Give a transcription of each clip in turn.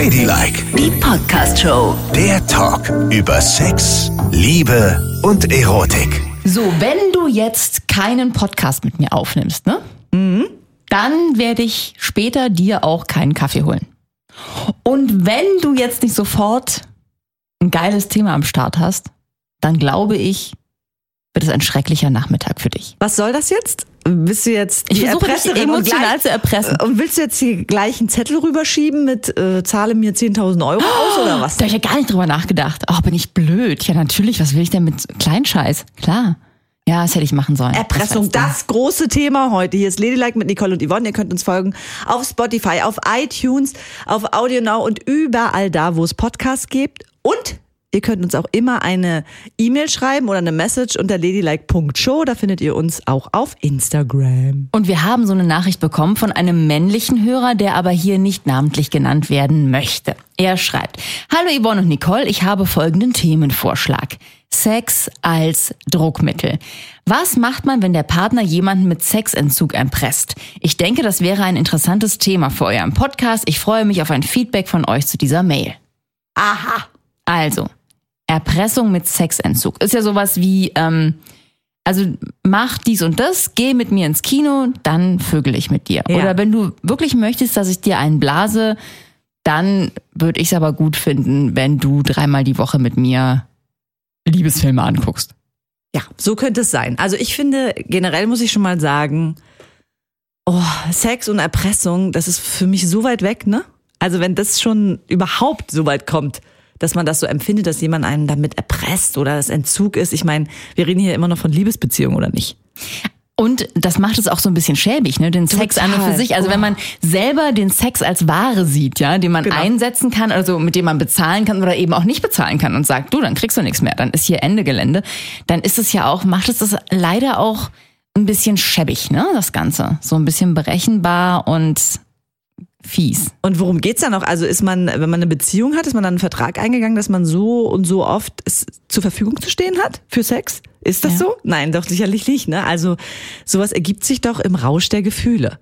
Ladylike, Die Podcast-Show. der Talk über Sex, Liebe und Erotik. So, wenn du jetzt keinen Podcast mit mir aufnimmst, ne? Dann werde ich später dir auch keinen Kaffee holen. Und wenn du jetzt nicht sofort ein geiles Thema am Start hast, dann glaube ich, wird es ein schrecklicher Nachmittag für dich. Was soll das jetzt? Bist du jetzt Ich die versuche dich Erpresserin und emotional gleich- zu erpressen. Und willst du jetzt hier gleich einen Zettel rüberschieben mit äh, zahle mir 10.000 Euro aus oder was? Da habe ich ja gar nicht drüber nachgedacht. Ach, bin ich blöd. Ja, natürlich. Was will ich denn mit Kleinscheiß? Klar. Ja, das hätte ich machen sollen. Erpressung, Das das große Thema heute. Hier ist Ladylike mit Nicole und Yvonne. Ihr könnt uns folgen auf Spotify, auf iTunes, auf AudioNow und überall da, wo es Podcasts gibt. Und ihr könnt uns auch immer eine E-Mail schreiben oder eine Message unter ladylike.show. Da findet ihr uns auch auf Instagram. Und wir haben so eine Nachricht bekommen von einem männlichen Hörer, der aber hier nicht namentlich genannt werden möchte. Er schreibt, Hallo Yvonne und Nicole, ich habe folgenden Themenvorschlag. Sex als Druckmittel. Was macht man, wenn der Partner jemanden mit Sexentzug erpresst? Ich denke, das wäre ein interessantes Thema für euren Podcast. Ich freue mich auf ein Feedback von euch zu dieser Mail. Aha. Also, Erpressung mit Sexentzug ist ja sowas wie, ähm, also mach dies und das, geh mit mir ins Kino, dann vögel ich mit dir. Ja. Oder wenn du wirklich möchtest, dass ich dir einen blase, dann würde ich es aber gut finden, wenn du dreimal die Woche mit mir Liebesfilme anguckst. Ja, so könnte es sein. Also ich finde, generell muss ich schon mal sagen, oh, Sex und Erpressung, das ist für mich so weit weg, ne? Also wenn das schon überhaupt so weit kommt, dass man das so empfindet, dass jemand einen damit erpresst oder das Entzug ist. Ich meine, wir reden hier immer noch von Liebesbeziehungen, oder nicht? Und das macht es auch so ein bisschen schäbig, ne? Den Sex an und für Total. sich. Also wenn man selber den Sex als Ware sieht, ja, den man Genau. einsetzen kann, also mit dem man bezahlen kann oder eben auch nicht bezahlen kann und sagt, du, dann kriegst du nichts mehr, dann ist hier Ende Gelände, dann ist es ja auch, macht es das leider auch ein bisschen schäbig, ne? Das Ganze. So ein bisschen berechenbar und fies. Und worum geht's dann noch? Also ist man, wenn man eine Beziehung hat, ist man dann einen Vertrag eingegangen, dass man so und so oft es zur Verfügung zu stehen hat für Sex? Ist das Ja. so? Nein, doch sicherlich nicht. Ne? Also sowas ergibt sich doch im Rausch der Gefühle.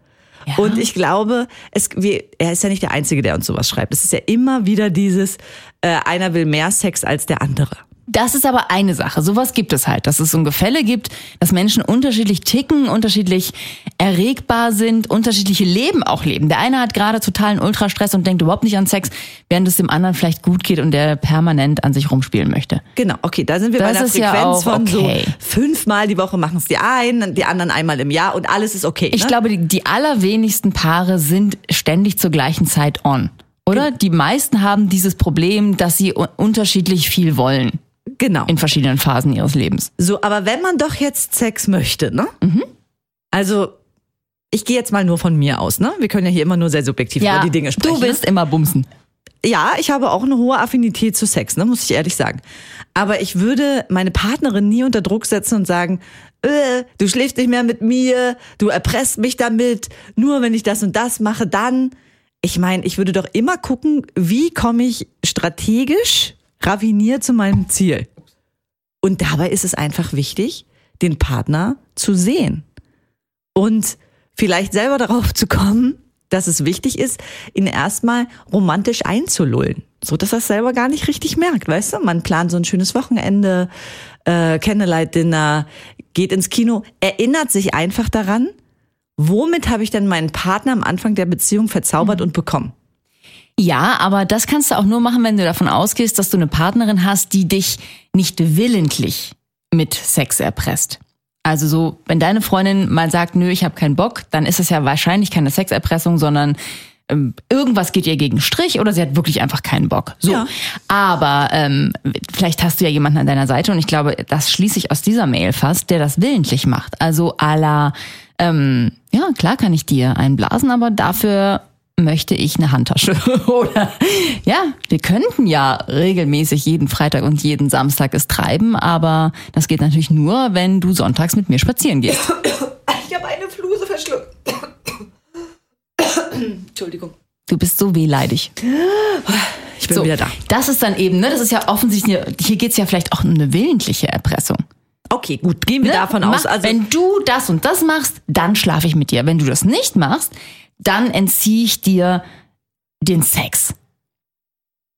Ja. Und ich glaube, es, wir, er ist ja nicht der Einzige, der uns sowas schreibt. Es ist ja immer wieder dieses, äh, einer will mehr Sex als der andere. Das ist aber eine Sache. Sowas gibt es halt, dass es so ein Gefälle gibt, dass Menschen unterschiedlich ticken, unterschiedlich erregbar sind, unterschiedliche Leben auch leben. Der eine hat gerade totalen Ultrastress und denkt überhaupt nicht an Sex, während es dem anderen vielleicht gut geht und der permanent an sich rumspielen möchte. Genau, okay, da sind wir Das bei einer ist ja Frequenz auch von okay. so fünfmal die Woche machen es die einen, die anderen einmal im Jahr und alles ist okay. Ich ne? glaube, die, die allerwenigsten Paare sind ständig zur gleichen Zeit on. Oder? Die meisten haben dieses Problem, dass sie unterschiedlich viel wollen genau. in verschiedenen Phasen ihres Lebens. So, aber wenn man doch jetzt Sex möchte, ne? Mhm. Also, ich gehe jetzt mal nur von mir aus, ne? Wir können ja hier immer nur sehr subjektiv über die Dinge sprechen. du willst immer bumsen. Ne? Ja, ich habe auch eine hohe Affinität zu Sex, ne? Muss ich ehrlich sagen. Aber ich würde meine Partnerin nie unter Druck setzen und sagen, äh, du schläfst nicht mehr mit mir, du erpresst mich damit, nur wenn ich das und das mache, dann. Ich meine, ich würde doch immer gucken, wie komme ich strategisch raviniert zu meinem Ziel. Und dabei ist es einfach wichtig, den Partner zu sehen und vielleicht selber darauf zu kommen, dass es wichtig ist, ihn erstmal romantisch einzulullen, so dass er es selber gar nicht richtig merkt, weißt du? Man plant so ein schönes Wochenende, äh, Candlelight-Dinner, geht ins Kino, erinnert sich einfach daran, womit habe ich denn meinen Partner am Anfang der Beziehung verzaubert und bekommen? Ja, aber das kannst du auch nur machen, wenn du davon ausgehst, dass du eine Partnerin hast, die dich nicht willentlich mit Sex erpresst. Also so, wenn deine Freundin mal sagt, nö, ich habe keinen Bock, dann ist es ja wahrscheinlich keine Sexerpressung, sondern ähm, irgendwas geht ihr gegen Strich oder sie hat wirklich einfach keinen Bock. So. Ja. Aber ähm, vielleicht hast du ja jemanden an deiner Seite und ich glaube, das schließe ich aus dieser Mail fast, der das willentlich macht. Also à la, ähm, ja, klar kann ich dir einblasen, aber dafür möchte ich eine Handtasche. Oder ja, wir könnten ja regelmäßig jeden Freitag und jeden Samstag es treiben, aber das geht natürlich nur, wenn du sonntags mit mir spazieren gehst. Ich habe eine Fluse verschluckt. Entschuldigung. Du bist so wehleidig. Ich bin So, wieder da. das ist dann eben, ne, das ist ja offensichtlich, hier geht's ja vielleicht auch um eine willentliche Erpressung. Okay, gut, gehen wir Ne? davon Mach, aus. Also, wenn du das und das machst, dann schlafe ich mit dir. Wenn du das nicht machst, dann entziehe ich dir den Sex.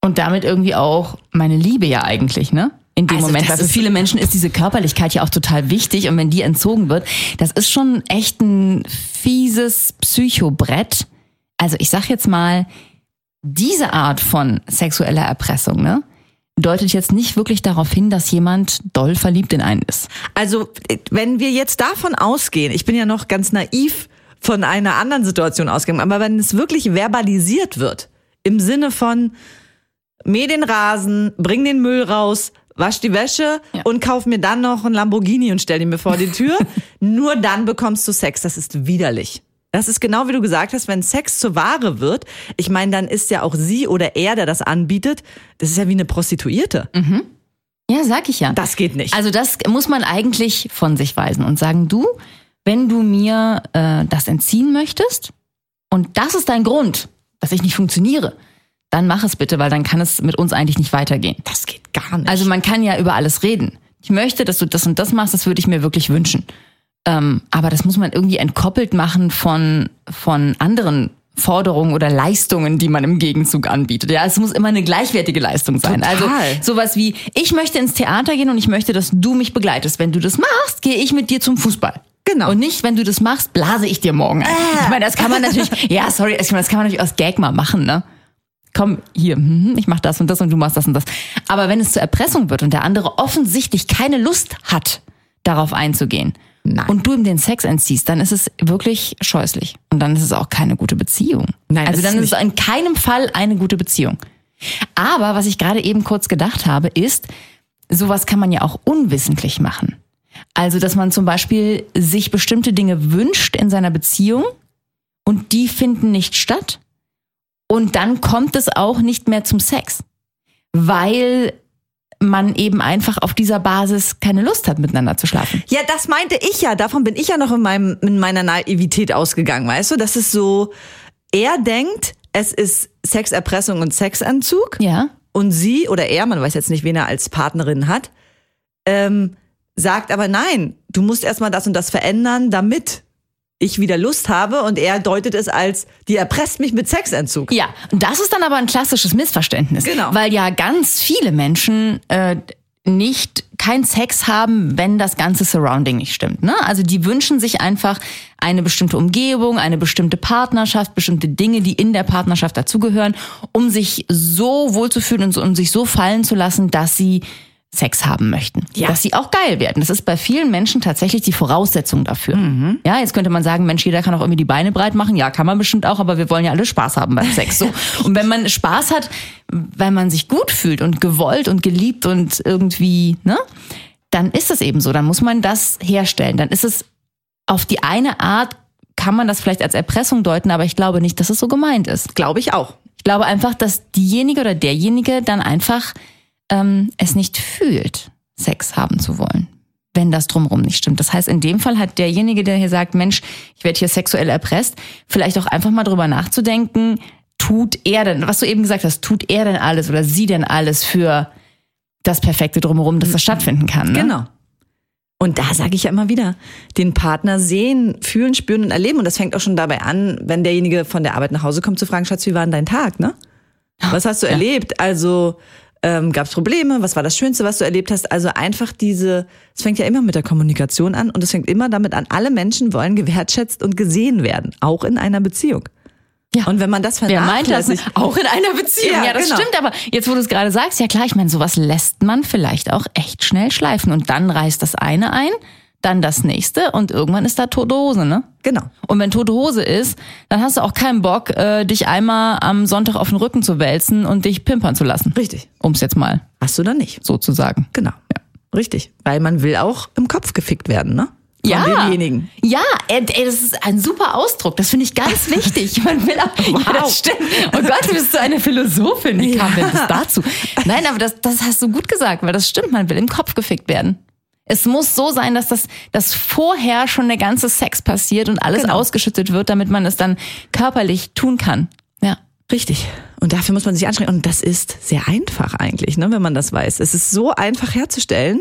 Und damit irgendwie auch meine Liebe ja eigentlich, ne? In dem Also Moment. Weil für viele Menschen ist diese Körperlichkeit ja auch total wichtig. Und wenn die entzogen wird, das ist schon echt ein fieses Psychobrett. Also ich sag jetzt mal, diese Art von sexueller Erpressung, ne? Deutet jetzt nicht wirklich darauf hin, dass jemand doll verliebt in einen ist. Also, wenn wir jetzt davon ausgehen, ich bin ja noch ganz naiv von einer anderen Situation ausgegangen, aber wenn es wirklich verbalisiert wird, im Sinne von, mäh den Rasen, bring den Müll raus, wasch die Wäsche Ja. und kauf mir dann noch einen Lamborghini und stell ihn mir vor die Tür, nur dann bekommst du Sex. Das ist widerlich. Das ist genau wie du gesagt hast, wenn Sex zur Ware wird, ich meine, dann ist ja auch sie oder er, der das anbietet, das ist ja wie eine Prostituierte. Ja, sag ich ja. Das geht nicht. Also das muss man eigentlich von sich weisen und sagen, du, wenn du mir äh, das entziehen möchtest und das ist dein Grund, dass ich nicht funktioniere, dann mach es bitte, weil dann kann es mit uns eigentlich nicht weitergehen. das geht gar nicht. Also man kann ja über alles reden. Ich möchte, dass du das und das machst, das würde ich mir wirklich wünschen. Ähm, aber das muss man irgendwie entkoppelt machen von, von anderen Forderungen oder Leistungen, die man im Gegenzug anbietet. Ja, es muss immer eine gleichwertige Leistung sein. Total. Also sowas wie, ich möchte ins Theater gehen und ich möchte, dass du mich begleitest. Wenn du das machst, gehe ich mit dir zum Fußball. Genau. Und nicht, wenn du das machst, blase ich dir morgen ein. Ich meine, das kann man natürlich, ja, sorry, ich meine, das kann man natürlich aus Gag mal machen, ne? Komm, hier, mhm, ich mach das und das und du machst das und das. Aber wenn es zur Erpressung wird und der andere offensichtlich keine Lust hat, darauf einzugehen, Nein. und du ihm den Sex entziehst, dann ist es wirklich scheußlich. Und dann ist es auch keine gute Beziehung. Nein, also ist dann ist es in keinem Fall eine gute Beziehung. Aber was ich gerade eben kurz gedacht habe, ist, sowas kann man ja auch unwissentlich machen. Also, dass man zum Beispiel sich bestimmte Dinge wünscht in seiner Beziehung und die finden nicht statt. Und dann kommt es auch nicht mehr zum Sex. Weil man eben einfach auf dieser Basis keine Lust hat, miteinander zu schlafen. Ja, das meinte ich ja. Davon bin ich ja noch in, meinem, in meiner Naivität ausgegangen, weißt du? Das ist so, er denkt, es ist Sexerpressung und Sexentzug. Ja. Und sie oder er, man weiß jetzt nicht, wen er als Partnerin hat, ähm, sagt aber nein, du musst erstmal das und das verändern, damit ich wieder Lust habe. Und er deutet es als, die erpresst mich mit Sexentzug. Ja, und das ist dann aber ein klassisches Missverständnis. Genau. Weil ja ganz viele Menschen äh, nicht kein Sex haben, wenn das ganze Surrounding nicht stimmt. Ne? Also die wünschen sich einfach eine bestimmte Umgebung, eine bestimmte Partnerschaft, bestimmte Dinge, die in der Partnerschaft dazugehören, um sich so wohlzufühlen und um sich so fallen zu lassen, dass sie Sex haben möchten. Ja. Dass sie auch geil werden. Das ist bei vielen Menschen tatsächlich die Voraussetzung dafür. Ja, jetzt könnte man sagen, Mensch, jeder kann auch irgendwie die Beine breit machen. Ja, kann man bestimmt auch, aber wir wollen ja alle Spaß haben beim Sex. So. Und wenn man Spaß hat, weil man sich gut fühlt und gewollt und geliebt und irgendwie, ne, dann ist es eben so. Dann muss man das herstellen. Dann ist es auf die eine Art, kann man das vielleicht als Erpressung deuten, aber ich glaube nicht, dass es so gemeint ist. Glaube ich auch. Ich glaube einfach, dass diejenige oder derjenige dann einfach ähm, es nicht fühlt, Sex haben zu wollen, wenn das drumherum nicht stimmt. Das heißt, in dem Fall hat derjenige, der hier sagt, Mensch, ich werde hier sexuell erpresst, vielleicht auch einfach mal drüber nachzudenken, tut er denn, was du eben gesagt hast, tut er denn alles oder sie denn alles für das perfekte drumherum, dass das stattfinden kann. Ne? Genau. Und da sage ich ja immer wieder, den Partner sehen, fühlen, spüren und erleben. Und das fängt auch schon dabei an, wenn derjenige von der Arbeit nach Hause kommt, zu fragen, Schatz, wie war denn dein Tag, ne? Was hast du erlebt? Also ähm, gab es Probleme? Was war das Schönste, was du erlebt hast? Also einfach diese, es fängt ja immer mit der Kommunikation an und es fängt immer damit an, alle Menschen wollen gewertschätzt und gesehen werden, auch in einer Beziehung. Ja. Und wenn man das Wer meint das? vernachlässigt, Auch in einer Beziehung. Ja, Ja, das genau. stimmt. Aber jetzt, wo du es gerade sagst, ja klar, ich meine, sowas lässt man vielleicht auch echt schnell schleifen. Und dann reißt das eine ein, dann das nächste und irgendwann ist da tote Hose, ne? genau. Und wenn tote Hose ist, dann hast du auch keinen Bock, äh, dich einmal am Sonntag auf den Rücken zu wälzen und dich pimpern zu lassen. Richtig. Um es jetzt mal Hast du dann nicht. so zu sagen. Genau. Richtig. Weil man will auch im Kopf gefickt werden, ne? Von ja. demjenigen. Ja, ey, ey, das ist ein super Ausdruck. Das finde ich ganz wichtig. Man will auch, ja, das stimmt. Oh Gott, du bist so eine Philosophin. Wie kam denn das dazu? Nein, aber das, das hast du gut gesagt, weil das stimmt. Man will im Kopf gefickt werden. Es muss so sein, dass das, dass vorher schon der ganze Sex passiert und alles Genau. ausgeschüttet wird, damit man es dann körperlich tun kann. Ja. Richtig. Und dafür muss man sich anstrengen. Und das ist sehr einfach eigentlich, ne, wenn man das weiß. Es ist so einfach herzustellen.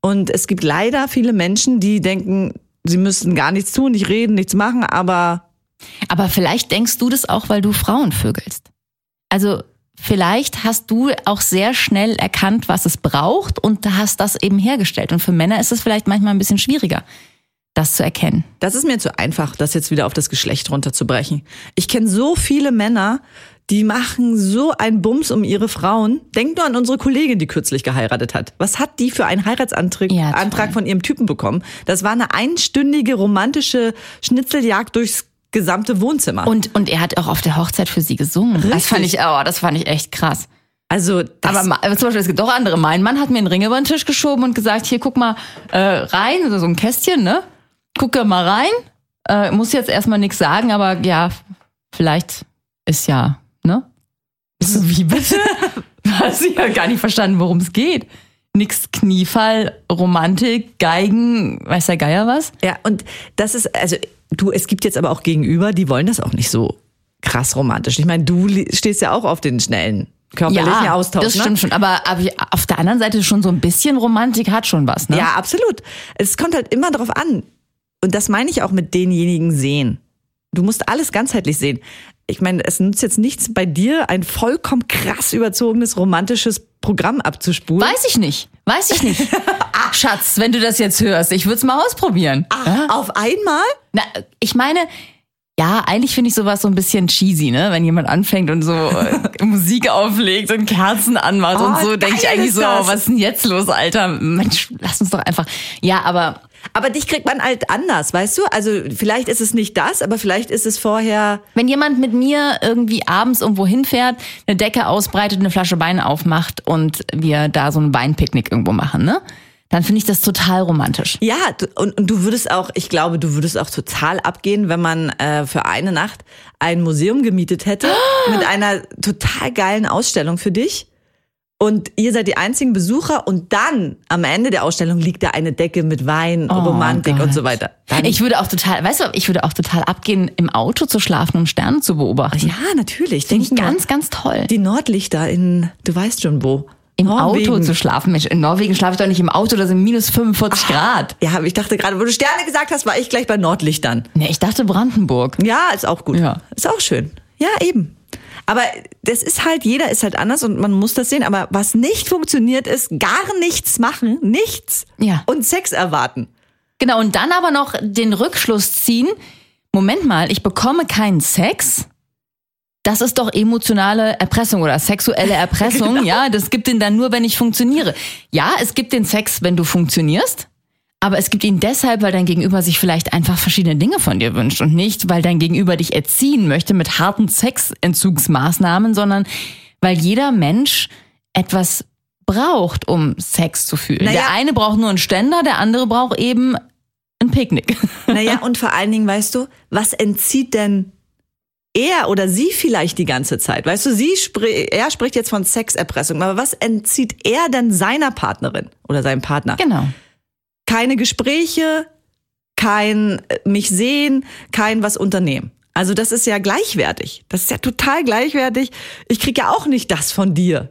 Und es gibt leider viele Menschen, die denken, sie müssten gar nichts tun, nicht reden, nichts machen, aber Aber vielleicht denkst du das auch, weil du Frauen vögelst. Also vielleicht hast du auch sehr schnell erkannt, was es braucht und hast das eben hergestellt. Und für Männer ist es vielleicht manchmal ein bisschen schwieriger, das zu erkennen. Das ist mir zu einfach, das jetzt wieder auf das Geschlecht runterzubrechen. Ich kenne so viele Männer, die machen so einen Bums um ihre Frauen. Denk nur an unsere Kollegin, die kürzlich geheiratet hat. Was hat die für einen Heiratsantrag Ja. Antrag von ihrem Typen bekommen? Das war eine einstündige romantische Schnitzeljagd durchs gesamte Wohnzimmer. Und, und er hat auch auf der Hochzeit für sie gesungen. Das Richtig. fand ich, oh, das fand ich echt krass. also, das, Aber ma- zum Beispiel, es gibt auch andere. Mein Mann hat mir einen Ring über den Tisch geschoben und gesagt, hier, guck mal äh, rein, also so ein Kästchen, ne? Guck mal rein. Äh, muss jetzt erstmal nichts sagen, aber ja, vielleicht ist ja, ne? So, wie bitte? Hast du ja gar nicht verstanden, worum es geht. Nix Kniefall, Romantik, Geigen, weiß der Geier was? ja, und das ist, also, du, es gibt jetzt aber auch Gegenüber, die wollen das auch nicht so krass romantisch. Ich meine, du stehst ja auch auf den schnellen körperlichen Austausch. das ne? stimmt schon. Aber, aber auf der anderen Seite schon so ein bisschen Romantik hat schon was, ne? Ja, absolut. Es kommt halt immer darauf an. Und das meine ich auch mit denjenigen sehen. Du musst alles ganzheitlich sehen. Ich meine, es nützt jetzt nichts bei dir, ein vollkommen krass überzogenes romantisches Programm abzuspulen. Weiß ich nicht. Weiß ich nicht. Ach, Schatz, wenn du das jetzt hörst, ich würde es mal ausprobieren. Ach, auf einmal? Na, ich meine, ja, eigentlich finde ich sowas so ein bisschen cheesy, ne? Wenn jemand anfängt und so äh, Musik auflegt und Kerzen anmacht Oh, und so, denke ich eigentlich so, das. was ist denn jetzt los, Alter? Mensch, lass uns doch einfach. Ja, aber Aber dich kriegt man halt anders, weißt du? Also vielleicht ist es nicht das, aber vielleicht ist es vorher. wenn jemand mit mir irgendwie abends irgendwo hinfährt, eine Decke ausbreitet, eine Flasche Wein aufmacht und wir da so ein Weinpicknick irgendwo machen, ne? Dann finde ich das total romantisch. Ja, und, und du würdest auch, ich glaube, du würdest auch total abgehen, wenn man äh, für eine Nacht ein Museum gemietet hätte mit einer total geilen Ausstellung für dich. Und ihr seid die einzigen Besucher und dann am Ende der Ausstellung liegt da eine Decke mit Wein, Romantik Oh Gott. und so weiter. Dann, Ich würde auch total, weißt du, ich würde auch total abgehen, im Auto zu schlafen, um Sterne zu beobachten. ja, natürlich. Finde ich ganz, ganz toll. die Nordlichter in, du weißt schon wo. Im Norwegen. Auto zu schlafen. Mensch, in Norwegen schlafe ich doch nicht im Auto, da sind minus 45 Grad. Ja, aber ich dachte gerade, wo du Sterne gesagt hast, war ich gleich bei Nordlichtern. Ne, ich dachte Brandenburg. Ja, ist auch gut. Ja. Ist auch schön. Ja, eben. Aber das ist halt, jeder ist halt anders und man muss das sehen. Aber was nicht funktioniert, ist gar nichts machen, nichts Ja. und Sex erwarten. Genau, und dann aber noch den Rückschluss ziehen. Moment mal, ich bekomme keinen Sex. Das ist doch emotionale Erpressung oder sexuelle Erpressung. Ja, das gibt den dann nur, wenn ich funktioniere. Ja, es gibt den Sex, wenn du funktionierst. Aber es gibt ihn deshalb, weil dein Gegenüber sich vielleicht einfach verschiedene Dinge von dir wünscht und nicht, weil dein Gegenüber dich erziehen möchte mit harten Sexentzugsmaßnahmen, sondern weil jeder Mensch etwas braucht, um Sex zu fühlen. Naja. Der eine braucht nur einen Ständer, der andere braucht eben ein Picknick. Naja, und vor allen Dingen, weißt du, was entzieht denn er oder sie vielleicht die ganze Zeit? Weißt du, sie spri er spricht jetzt von Sexerpressung, aber was entzieht er denn seiner Partnerin oder seinem Partner? Genau. keine Gespräche, kein äh, mich sehen, kein was unternehmen. Also das ist ja gleichwertig. Das ist ja total gleichwertig. Ich krieg ja auch nicht das von dir.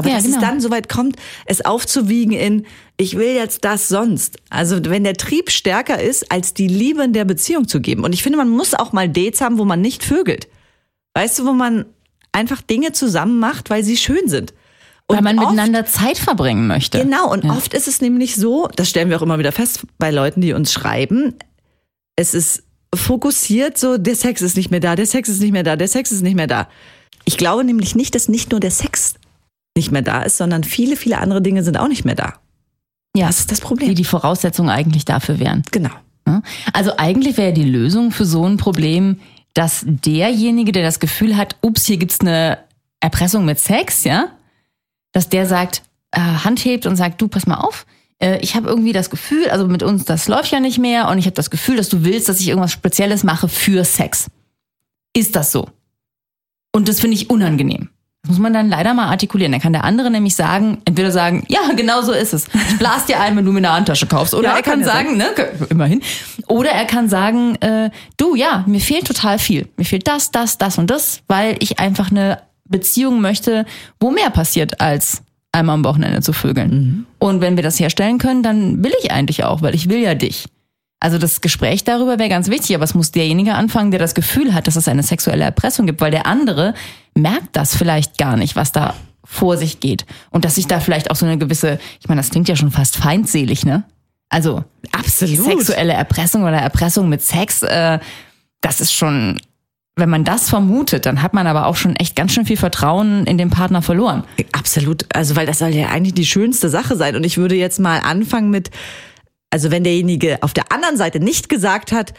Aber Ja, dass es genau. dann soweit kommt, es aufzuwiegen in, ich will jetzt das sonst. Also wenn der Trieb stärker ist, als die Liebe in der Beziehung zu geben. Und ich finde, man muss auch mal Dates haben, wo man nicht vögelt. Weißt du, wo man einfach Dinge zusammen macht, weil sie schön sind. Und Weil man oft- miteinander Zeit verbringen möchte. Genau, und oft ist es nämlich so, das stellen wir auch immer wieder fest bei Leuten, die uns schreiben, es ist fokussiert so, der Sex ist nicht mehr da, der Sex ist nicht mehr da, der Sex ist nicht mehr da. Ich glaube nämlich nicht, dass nicht nur der Sex nicht mehr da ist, sondern viele, viele andere Dinge sind auch nicht mehr da. Ja, Das ist das Problem. die die Voraussetzungen eigentlich dafür wären. Genau. Also eigentlich wäre die Lösung für so ein Problem, dass derjenige, der das Gefühl hat, ups, hier gibt's eine Erpressung mit Sex, ja, dass der sagt, äh, Hand hebt und sagt, du, pass mal auf, äh, ich habe irgendwie das Gefühl, also mit uns, das läuft ja nicht mehr und ich habe das Gefühl, dass du willst, dass ich irgendwas Spezielles mache für Sex. Ist das so? Und das finde ich unangenehm. Das muss man dann leider mal artikulieren. Dann kann der andere nämlich sagen, entweder sagen, ja, genau so ist es. Ich blas dir ein, wenn du mir eine Handtasche kaufst. Oder Ja, er kann, kann sagen, ne, immerhin. Oder er kann sagen, äh, du, ja, mir fehlt total viel. Mir fehlt das, das, das und das, weil ich einfach eine Beziehung möchte, wo mehr passiert als einmal am Wochenende zu vögeln. Und wenn wir das herstellen können, dann will ich eigentlich auch, weil ich will ja dich. Also das Gespräch darüber wäre ganz wichtig, aber es muss derjenige anfangen, der das Gefühl hat, dass es eine sexuelle Erpressung gibt, weil der andere merkt das vielleicht gar nicht, was da vor sich geht. Und dass sich da vielleicht auch so eine gewisse, ich meine, das klingt ja schon fast feindselig, ne? Also Absolut. sexuelle Erpressung oder Erpressung mit Sex, äh, das ist schon, wenn man das vermutet, dann hat man aber auch schon echt ganz schön viel Vertrauen in den Partner verloren. Absolut. Also, weil das soll ja eigentlich die schönste Sache sein. Und ich würde jetzt mal anfangen mit, also wenn derjenige auf der anderen Seite nicht gesagt hat,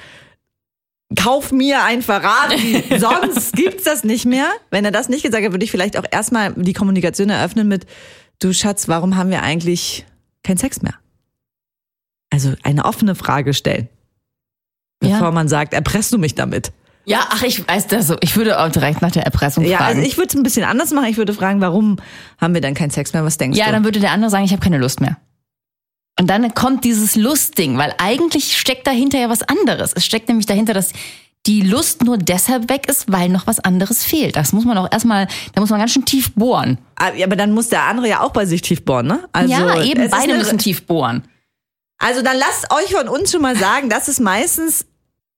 kauf mir ein Ferrari, sonst gibt's das nicht mehr. Wenn er das nicht gesagt hat, würde ich vielleicht auch erstmal die Kommunikation eröffnen mit, du Schatz, warum haben wir eigentlich keinen Sex mehr? Also eine offene Frage stellen. Ja. Bevor man sagt, erpresst du mich damit? Ja, ach, ich weiß das so. Ich würde auch direkt nach der Erpressung Ja, fragen. also ich würde es ein bisschen anders machen. Ich würde fragen, warum haben wir dann keinen Sex mehr? Was denkst ja, du? dann würde der andere sagen, ich habe keine Lust mehr. Und dann kommt dieses Lustding, weil eigentlich steckt dahinter ja was anderes. Es steckt nämlich dahinter, dass die Lust nur deshalb weg ist, weil noch was anderes fehlt. Das muss man auch erstmal, da muss man ganz schön tief bohren. Ah, aber dann muss der andere ja auch bei sich tief bohren, ne? Also, ja, eben, es beide müssen tief bohren. Also dann lasst euch von uns schon mal sagen, das ist meistens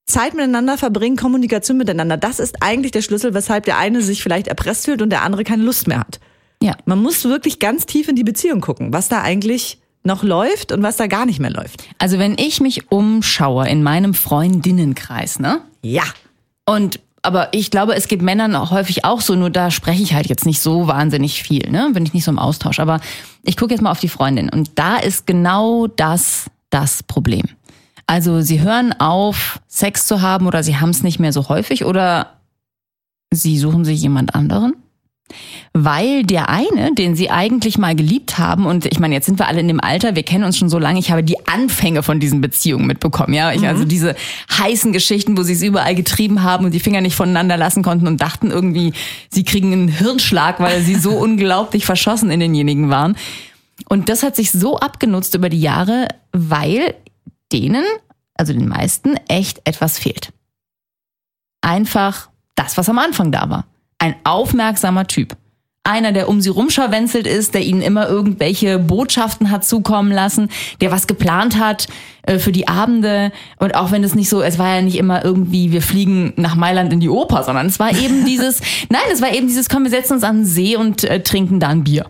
Zeit miteinander verbringen, Kommunikation miteinander. Das ist eigentlich der Schlüssel, weshalb der eine sich vielleicht erpresst fühlt und der andere keine Lust mehr hat. Ja. Man muss wirklich ganz tief in die Beziehung gucken, was da eigentlich noch läuft und was da gar nicht mehr läuft. Also wenn ich mich umschaue in meinem Freundinnenkreis, ne? Ja. Und aber ich glaube, es geht Männern auch häufig auch so, nur da spreche ich halt jetzt nicht so wahnsinnig viel, ne? Bin ich nicht so im Austausch. Aber ich gucke jetzt mal auf die Freundin und da ist genau das das Problem. Also sie hören auf, Sex zu haben oder sie haben es nicht mehr so häufig oder sie suchen sich jemand anderen. Weil der eine, den sie eigentlich mal geliebt haben, und ich meine, jetzt sind wir alle in dem Alter, wir kennen uns schon so lange, ich habe die Anfänge von diesen Beziehungen mitbekommen, ja. Ich, Also diese heißen Geschichten, wo sie es überall getrieben haben und die Finger nicht voneinander lassen konnten und dachten irgendwie, sie kriegen einen Hirnschlag, weil sie so unglaublich verschossen in denjenigen waren. Und das hat sich so abgenutzt über die Jahre, weil denen, also den meisten, echt etwas fehlt. Einfach das, was am Anfang da war. Ein aufmerksamer Typ. Einer, der um sie rumscharwenzelt ist, der ihnen immer irgendwelche Botschaften hat zukommen lassen, der was geplant hat äh, für die Abende. Und auch wenn es nicht so, es war ja nicht immer irgendwie, wir fliegen nach Mailand in die Oper, sondern es war eben dieses, nein, es war eben dieses, komm, wir setzen uns an den See und äh, trinken da ein Bier.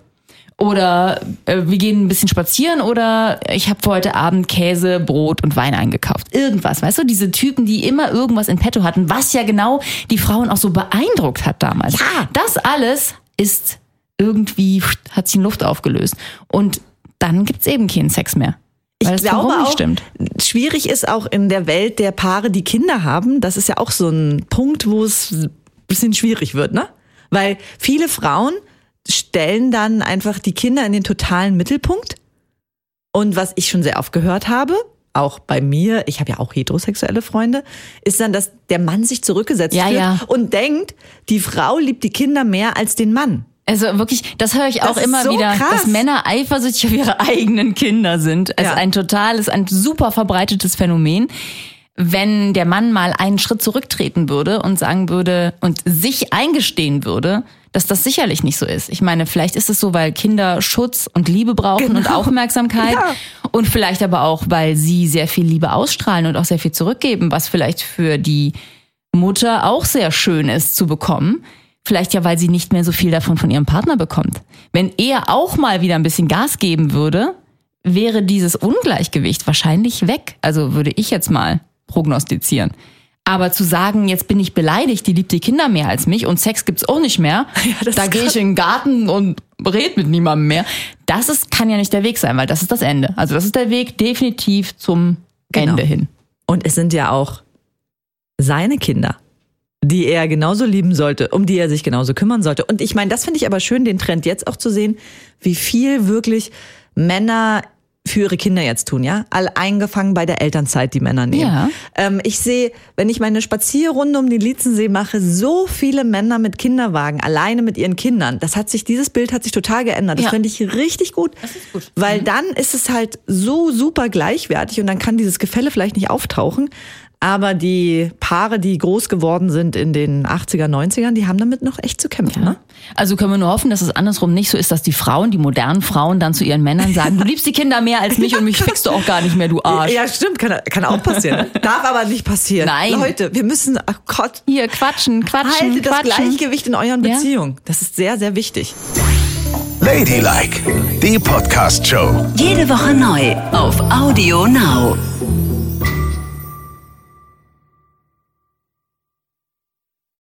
Oder äh, wir gehen ein bisschen spazieren oder ich habe für heute Abend Käse, Brot und Wein eingekauft. Irgendwas, weißt du? Diese Typen, die immer irgendwas in petto hatten, was ja genau die Frauen auch so beeindruckt hat damals. Ja. Das alles ist irgendwie, hat sich in Luft aufgelöst. Und dann gibt's eben keinen Sex mehr. Weil ich es glaube auch, stimmt. schwierig ist auch in der Welt der Paare, die Kinder haben. Das ist ja auch so ein Punkt, wo es ein bisschen schwierig wird, ne? Weil viele Frauen stellen dann einfach die Kinder in den totalen Mittelpunkt. Und was ich schon sehr oft gehört habe, auch bei mir, ich habe ja auch heterosexuelle Freunde, ist dann, dass der Mann sich zurückgesetzt Ja, fühlt ja. und denkt, die Frau liebt die Kinder mehr als den Mann. Also wirklich, das höre ich auch immer so wieder, krass. dass Männer eifersüchtig auf ihre eigenen Kinder sind. Es Ja. ist ein totales, ein super verbreitetes Phänomen. Wenn der Mann mal einen Schritt zurücktreten würde und sagen würde und sich eingestehen würde, dass das sicherlich nicht so ist. Ich meine, vielleicht ist es so, weil Kinder Schutz und Liebe brauchen und Genau. Aufmerksamkeit. Ja. Und vielleicht aber auch, weil sie sehr viel Liebe ausstrahlen und auch sehr viel zurückgeben, was vielleicht für die Mutter auch sehr schön ist zu bekommen. Vielleicht ja, weil sie nicht mehr so viel davon von ihrem Partner bekommt. Wenn er auch mal wieder ein bisschen Gas geben würde, wäre dieses Ungleichgewicht wahrscheinlich weg. Also würde ich jetzt mal prognostizieren. Aber zu sagen, jetzt bin ich beleidigt, die liebt die Kinder mehr als mich und Sex gibt's auch nicht mehr, das da gehe ich in den Garten und red mit niemandem mehr. Das ist, kann ja nicht der Weg sein, weil das ist das Ende. Also das ist der Weg definitiv zum Genau. Ende hin. Und es sind ja auch seine Kinder, die er genauso lieben sollte, um die er sich genauso kümmern sollte. Und ich meine, das finde ich aber schön, den Trend jetzt auch zu sehen, wie viel wirklich Männer für ihre Kinder jetzt tun, ja? All eingefangen bei der Elternzeit, die Männer nehmen. Ja. Ähm, ich sehe, wenn ich meine Spazierrunde um den Lietzensee mache, so viele Männer mit Kinderwagen, alleine mit ihren Kindern. Das hat sich, dieses Bild hat sich total geändert. Das Ja. finde ich richtig gut. Das ist gut. Weil dann ist es halt so super gleichwertig und dann kann dieses Gefälle vielleicht nicht auftauchen. Aber die Paare, die groß geworden sind in den 80er, 90ern, die haben damit noch echt zu kämpfen. Ne? Also können wir nur hoffen, dass es andersrum nicht so ist, dass die Frauen, die modernen Frauen dann zu ihren Männern sagen, du liebst die Kinder mehr als mich und mich fickst du auch gar nicht mehr, du Arsch. Ja, stimmt, kann, kann auch passieren. Darf aber nicht passieren. Nein. Leute, wir müssen, ach Gott, Hier quatschen, quatschen, haltet das quatschen. Gleichgewicht in euren Ja. Beziehungen. Das ist sehr, sehr wichtig. Ladylike, die Podcast-Show. Jede Woche neu auf Audio Now.